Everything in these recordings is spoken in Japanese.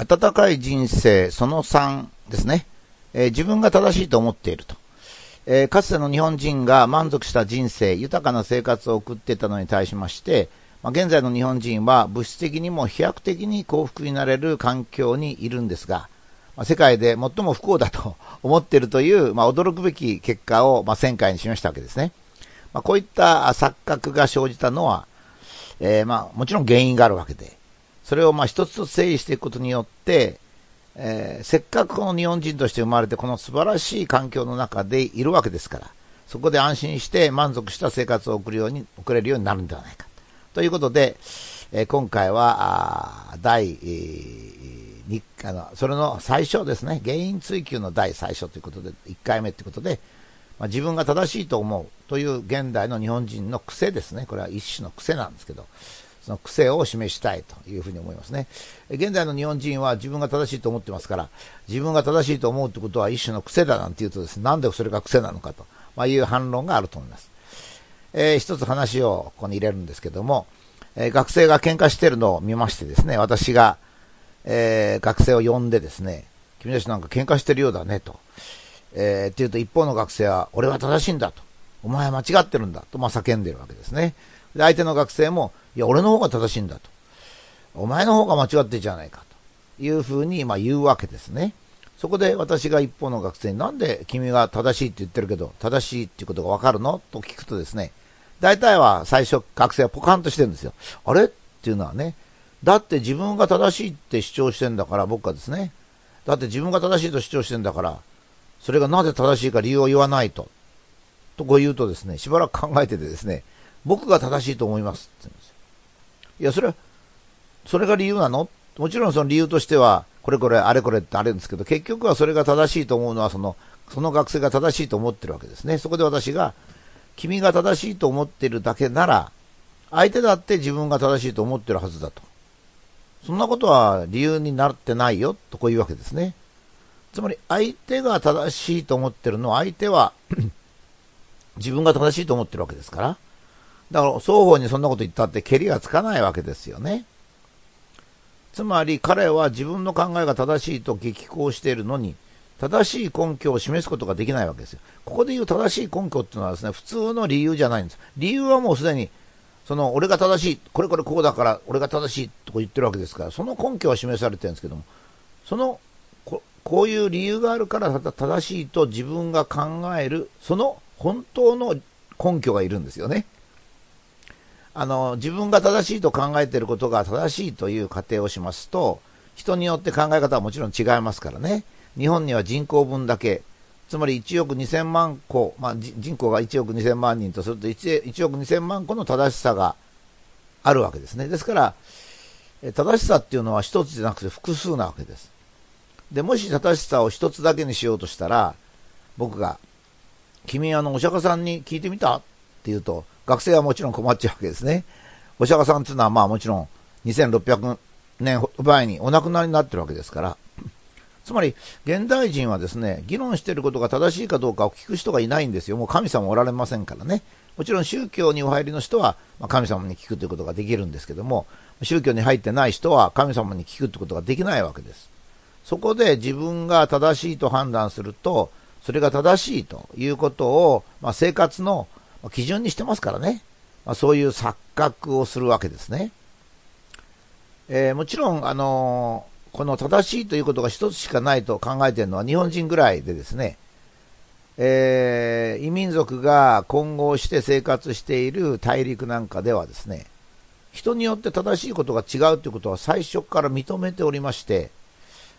温かい人生その3ですね。えー、自分が正しいと思っていると。えー、かつての日本人が満足した人生、豊かな生活を送ってたのに対しまして、まあ、現在の日本人は物質的にも飛躍的に幸福になれる環境にいるんですが、まあ、世界で最も不幸だと 思っているという、まあ、驚くべき結果を、まあ、前回に示したわけですね。まあ、こういった錯覚が生じたのは、えー、まあ、もちろん原因があるわけで、それをまあ一つずつ整理していくことによって、えー、せっかくこの日本人として生まれてこの素晴らしい環境の中でいるわけですから、そこで安心して満足した生活を送るように、送れるようになるんではないか。ということで、えー、今回は、第、えー、あの、それの最初ですね、原因追求の第最初ということで、1回目ということで、まあ、自分が正しいと思うという現代の日本人の癖ですね。これは一種の癖なんですけど、その癖を示したいというふうに思いますね。現在の日本人は自分が正しいと思ってますから、自分が正しいと思うってことは一種の癖だなんて言うとですね、なんでそれが癖なのかと、まあ、いう反論があると思います。えー、一つ話をここに入れるんですけども、えー、学生が喧嘩してるのを見ましてですね、私が、えー、学生を呼んでですね、君たちなんか喧嘩してるようだねと。えー、って言うと一方の学生は、俺は正しいんだと。お前は間違ってるんだと、まあ、叫んでるわけですね。で、相手の学生も、いや、俺の方が正しいんだと。お前の方が間違ってじゃないかというふうに、まあ、言うわけですね。そこで私が一方の学生に、なんで君が正しいって言ってるけど、正しいっていうことがわかるのと聞くとですね、大体は最初学生はポカンとしてるんですよ。あれ？っていうのはね、だって自分が正しいって主張してんだから、僕はですね。だって自分が正しいと主張してんだから、それがなぜ正しいか理由を言わないと。とこう言うとですね、しばらく考えててですね、僕が正しいと思いますって言うんですよ。いや、それは、それが理由なの？もちろんその理由としては、これこれ、あれこれってあるんですけど、結局はそれが正しいと思うのは、その、その学生が正しいと思ってるわけですね。そこで私が、君が正しいと思ってるだけなら、相手だって自分が正しいと思ってるはずだと。そんなことは理由になってないよ、とこういうわけですね。つまり相手が正しいと思ってるのは相手は 自分が正しいと思ってるわけですから。だから双方にそんなこと言ったって蹴りがつかないわけですよね。つまり彼は自分の考えが正しいと激高しているのに、正しい根拠を示すことができないわけですよ。ここで言う正しい根拠っていうのはですね、普通の理由じゃないんです。理由はもうすでに、その、俺が正しい、これこれこうだから、俺が正しいと言ってるわけですから、その根拠は示されてるんですけども、そのこういう理由があるから正しいと自分が考える、その本当の根拠がいるんですよね。あの、自分が正しいと考えていることが正しいという仮定をしますと、人によって考え方はもちろん違いますからね。日本には人口分だけ、つまり1億2000万個、まあ、人口が1億2000万人とすると 1, 1億2000万個の正しさがあるわけですね。ですから、正しさっていうのは一つじゃなくて複数なわけです。で、もし正しさを一つだけにしようとしたら、僕が、君あの、お釈迦さんに聞いてみた？って言うと、学生はもちろん困っちゃうわけですね。お釈迦さんっていうのはまあもちろん2600年前にお亡くなりになってるわけですから。つまり、現代人はですね、議論していることが正しいかどうかを聞く人がいないんですよ。もう神様おられませんからね。もちろん宗教にお入りの人は、ま、神様に聞くということができるんですけども、宗教に入ってない人は神様に聞くということができないわけです。そこで自分が正しいと判断すると、それが正しいということを、まあ、生活の基準にしてますからね。まあ、そういう錯覚をするわけですね。えー、もちろん、あのー、この正しいということが一つしかないと考えているのは日本人ぐらいでですね、えー、異民族が混合して生活している大陸なんかではですね、人によって正しいことが違うということは最初から認めておりまして、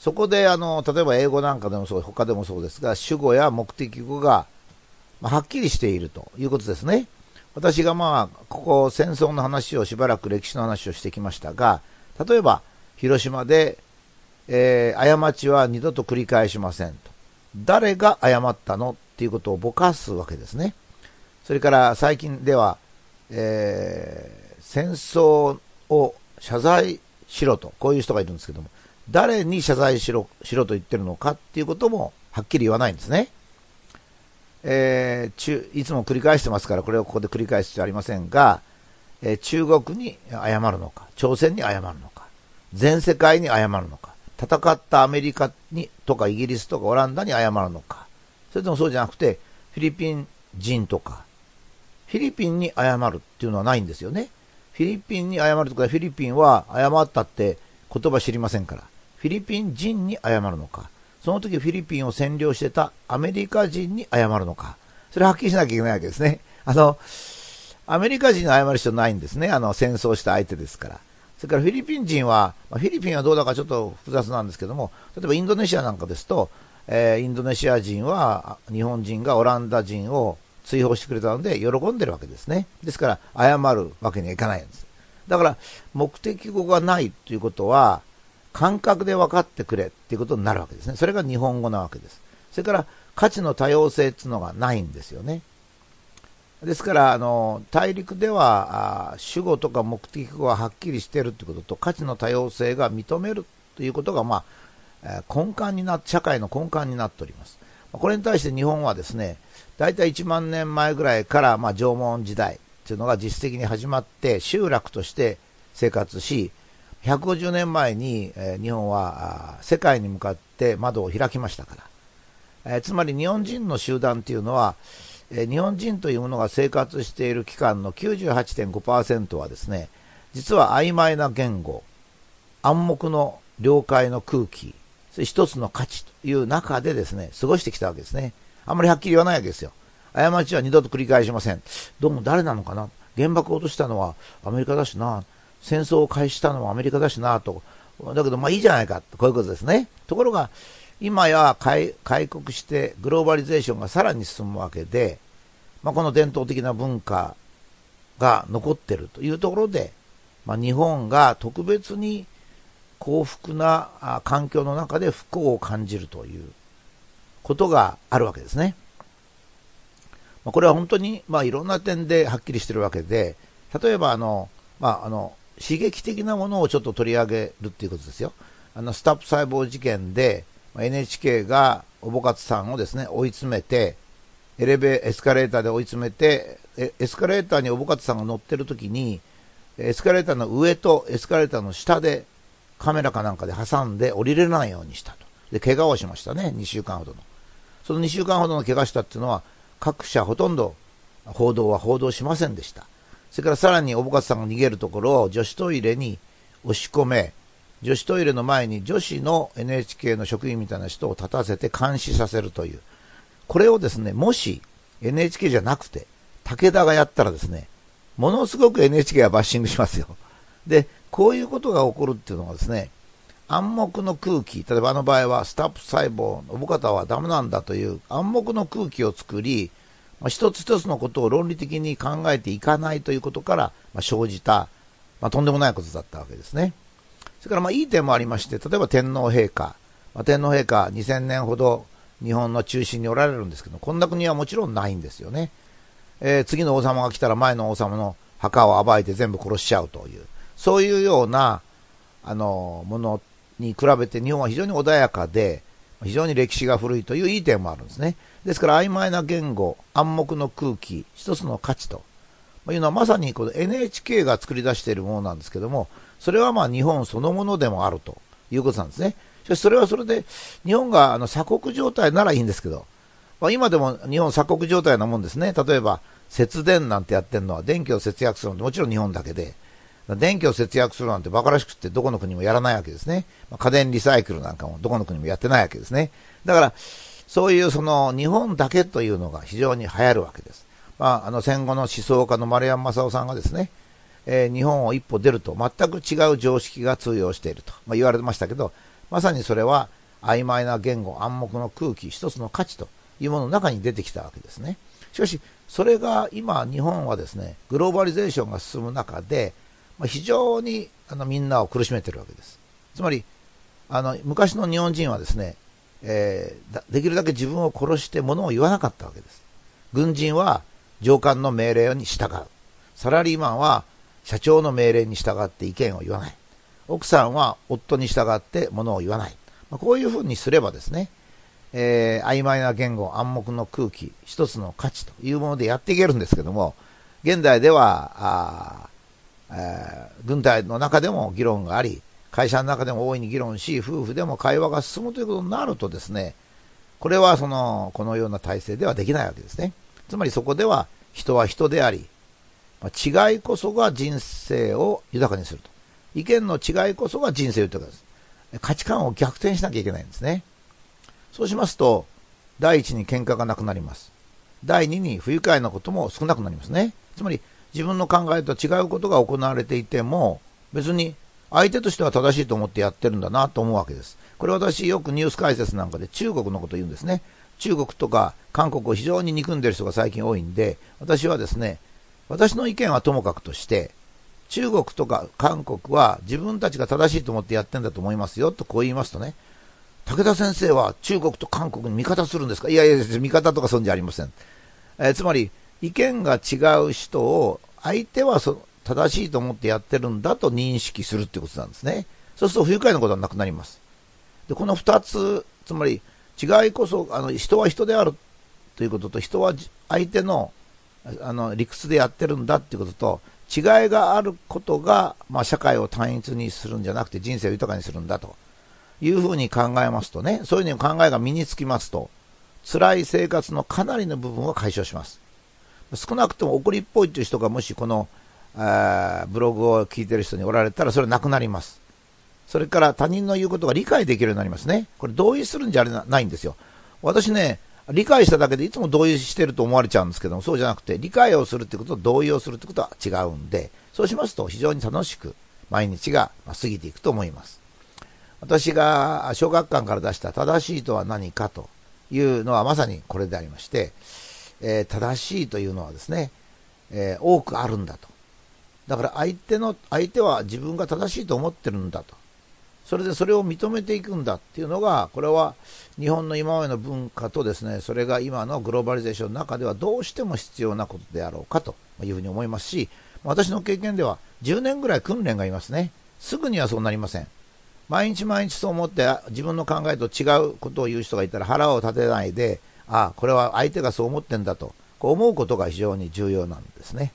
そこで、あの、例えば英語なんかでもそう、他でもそうですが、主語や目的語が、ま、はっきりしているということですね。私がまあ、ここ戦争の話をしばらく歴史の話をしてきましたが、例えば、広島で、えー、過ちは二度と繰り返しませんと。誰が誤ったのっていうことをぼかすわけですね。それから最近では、えー、戦争を謝罪しろと、こういう人がいるんですけども、誰に謝罪しろしろと言ってるのかっていうこともはっきり言わないんですね。えー、中いつも繰り返してますから、これをここで繰り返す必要ありませんが、えー、中国に謝るのか、朝鮮に謝るのか、全世界に謝るのか、戦ったアメリカにとかイギリスとかオランダに謝るのか、それともそうじゃなくて、フィリピン人とか、フィリピンに謝るっていうのはないんですよね。フィリピンに謝るとか、フィリピンは謝ったって言葉知りませんから、フィリピン人に謝るのか、その時フィリピンを占領してたアメリカ人に謝るのか、それはっきりしなきゃいけないわけですね。あの、アメリカ人に謝る必要ないんですね。あの、戦争した相手ですから。それからフィリピン人は、フィリピンはどうだかちょっと複雑なんですけども、例えばインドネシアなんかですと、えー、インドネシア人は日本人がオランダ人を追放してくれたので喜んでるわけですね。ですから謝るわけにはいかないんです。だから目的語がないということは感覚で分かってくれっていうことになるわけですね。それが日本語なわけです。それから価値の多様性っていうのがないんですよね。ですから、あの、大陸では、主語とか目的語がはっきりしているということと、価値の多様性が認めるということが、まあ、根幹にな社会の根幹になっております。これに対して日本はですね、大体1万年前ぐらいから、まあ、縄文時代というのが実質的に始まって、集落として生活し、150年前に、え、日本は世界に向かって窓を開きましたから、え、つまり日本人の集団というのは、え、日本人というものが生活している期間の98.5%はですね、実は曖昧な言語、暗黙の了解の空気、一つの価値という中でですね、過ごしてきたわけですね。あんまりはっきり言わないわけですよ。過ちは二度と繰り返しません。どうも誰なのかな？原爆を落としたのはアメリカだしな。戦争を開始したのはアメリカだしなと。だけど、まあいいじゃないか。こういうことですね。ところが、今や開国してグローバリゼーションがさらに進むわけで、まあ、この伝統的な文化が残ってるというところで、まあ、日本が特別に幸福な環境の中で不幸を感じるということがあるわけですね。まあ、これは本当に、まあ、いろんな点ではっきりしてるわけで、例えばあの、まあ、あの、刺激的なものをちょっと取り上げるっていうことですよ。あの、スタップ細胞事件で、NHK がおぼかつさんをですね、追い詰めて、エレベエスカレーターで追い詰めて、エスカレーターにおぼかつさんが乗ってる時に、エスカレーターの上とエスカレーターの下でカメラかなんかで挟んで降りれないようにしたと。で、怪我をしましたね、2週間ほどの。その2週間ほどの怪我したっていうのは、各社ほとんど報道は報道しませんでした。それからさらにおぼかさんが逃げるところを女子トイレに押し込め、女子トイレの前に女子の NHK の職員みたいな人を立たせて監視させるという。これをですね、もし NHK じゃなくて、武田がやったらですね、ものすごく NHK はバッシングしますよ。で、こういうことが起こるっていうのはですね、暗黙の空気、例えばあの場合はスタップ細胞、おぼかたはダメなんだという暗黙の空気を作り、まあ、一つ一つのことを論理的に考えていかないということから、まあ、生じた、まあ、とんでもないことだったわけですね。それからまあいい点もありまして、例えば天皇陛下、まあ、天皇陛下2000年ほど日本の中心におられるんですけど、こんな国はもちろんないんですよね。えー、次の王様が来たら前の王様の墓を暴いて全部殺しちゃうという、そういうような、あの、ものに比べて日本は非常に穏やかで、非常に歴史が古いといういい点もあるんですね。ですから曖昧な言語、暗黙の空気、一つの価値というのはまさにこの NHK が作り出しているものなんですけども、それはまあ日本そのものでもあるということなんですね。しかしそれはそれで、日本があの鎖国状態ならいいんですけど、まあ、今でも日本鎖国状態なもんですね。例えば、節電なんてやってるのは電気を節約するのってもちろん日本だけで、電気を節約するなんて馬鹿らしくってどこの国もやらないわけですね。まあ、家電リサイクルなんかもどこの国もやってないわけですね。だから、そういうその日本だけというのが非常に流行るわけです。まあ、あの戦後の思想家の丸山正夫さんがですね、えー、日本を一歩出ると全く違う常識が通用していると、まあ、言われてましたけど、まさにそれは曖昧な言語、暗黙の空気、一つの価値というものの中に出てきたわけですね。しかし、それが今、日本はですね、グローバリゼーションが進む中で、非常にあのみんなを苦しめているわけです。つまり、あの昔の日本人はですね、えー、できるだけ自分を殺して物を言わなかったわけです。軍人は上官の命令に従う。サラリーマンは社長の命令に従って意見を言わない。奥さんは夫に従って物を言わない。まあ、こういうふうにすればですね、えー、曖昧な言語、暗黙の空気、一つの価値というものでやっていけるんですけども、現代では、あえー、軍隊の中でも議論があり、会社の中でも大いに議論し、夫婦でも会話が進むということになるとですね、これはその、このような体制ではできないわけですね。つまりそこでは人は人であり、ま、違いこそが人生を豊かにすると。意見の違いこそが人生を豊かです。価値観を逆転しなきゃいけないんですね。そうしますと、第一に喧嘩がなくなります。第二に不愉快なことも少なくなりますね。つまり自分の考えと違うことが行われていても、別に相手としては正しいと思ってやってるんだなと思うわけです。これ私よくニュース解説なんかで中国のこと言うんですね。中国とか韓国を非常に憎んでる人が最近多いんで、私はですね、私の意見はともかくとして、中国とか韓国は自分たちが正しいと思ってやってんだと思いますよとこう言いますとね、武田先生は中国と韓国に味方するんですか？いやいや、味方とかそんじゃありません。えー、つまり、意見が違う人を相手はそ正しいと思ってやってるんだと認識するってことなんですね。そうすると不愉快なことはなくなります。で、この二つ、つまり違いこそ、あの、人は人であるということと、人は相手の、あの、理屈でやってるんだっていうことと、違いがあることが、まあ、社会を単一にするんじゃなくて人生を豊かにするんだというふうに考えますとね、そういうふうに考えが身につきますと、辛い生活のかなりの部分を解消します。少なくとも怒りっぽいという人がもしこのブログを聞いてる人におられたらそれはなくなります。それから他人の言うことが理解できるようになりますね。これ同意するんじゃないんですよ。私ね、理解しただけでいつも同意してると思われちゃうんですけども、そうじゃなくて、理解をするってことと同意をするってことは違うんで、そうしますと非常に楽しく毎日が過ぎていくと思います。私が小学館から出した正しいとは何かというのはまさにこれでありまして、えー、正しいというのはですね、えー、多くあるんだと。だから相手の、相手は自分が正しいと思ってるんだと。それでそれを認めていくんだっていうのが、これは日本の今までの文化とですね、それが今のグローバリゼーションの中ではどうしても必要なことであろうかというふうに思いますし、私の経験では10年ぐらい訓練がいますね。すぐにはそうなりません。毎日毎日そう思って自分の考えと違うことを言う人がいたら腹を立てないで、ああ、これは相手がそう思ってんだと、こう思うことが非常に重要なんですね。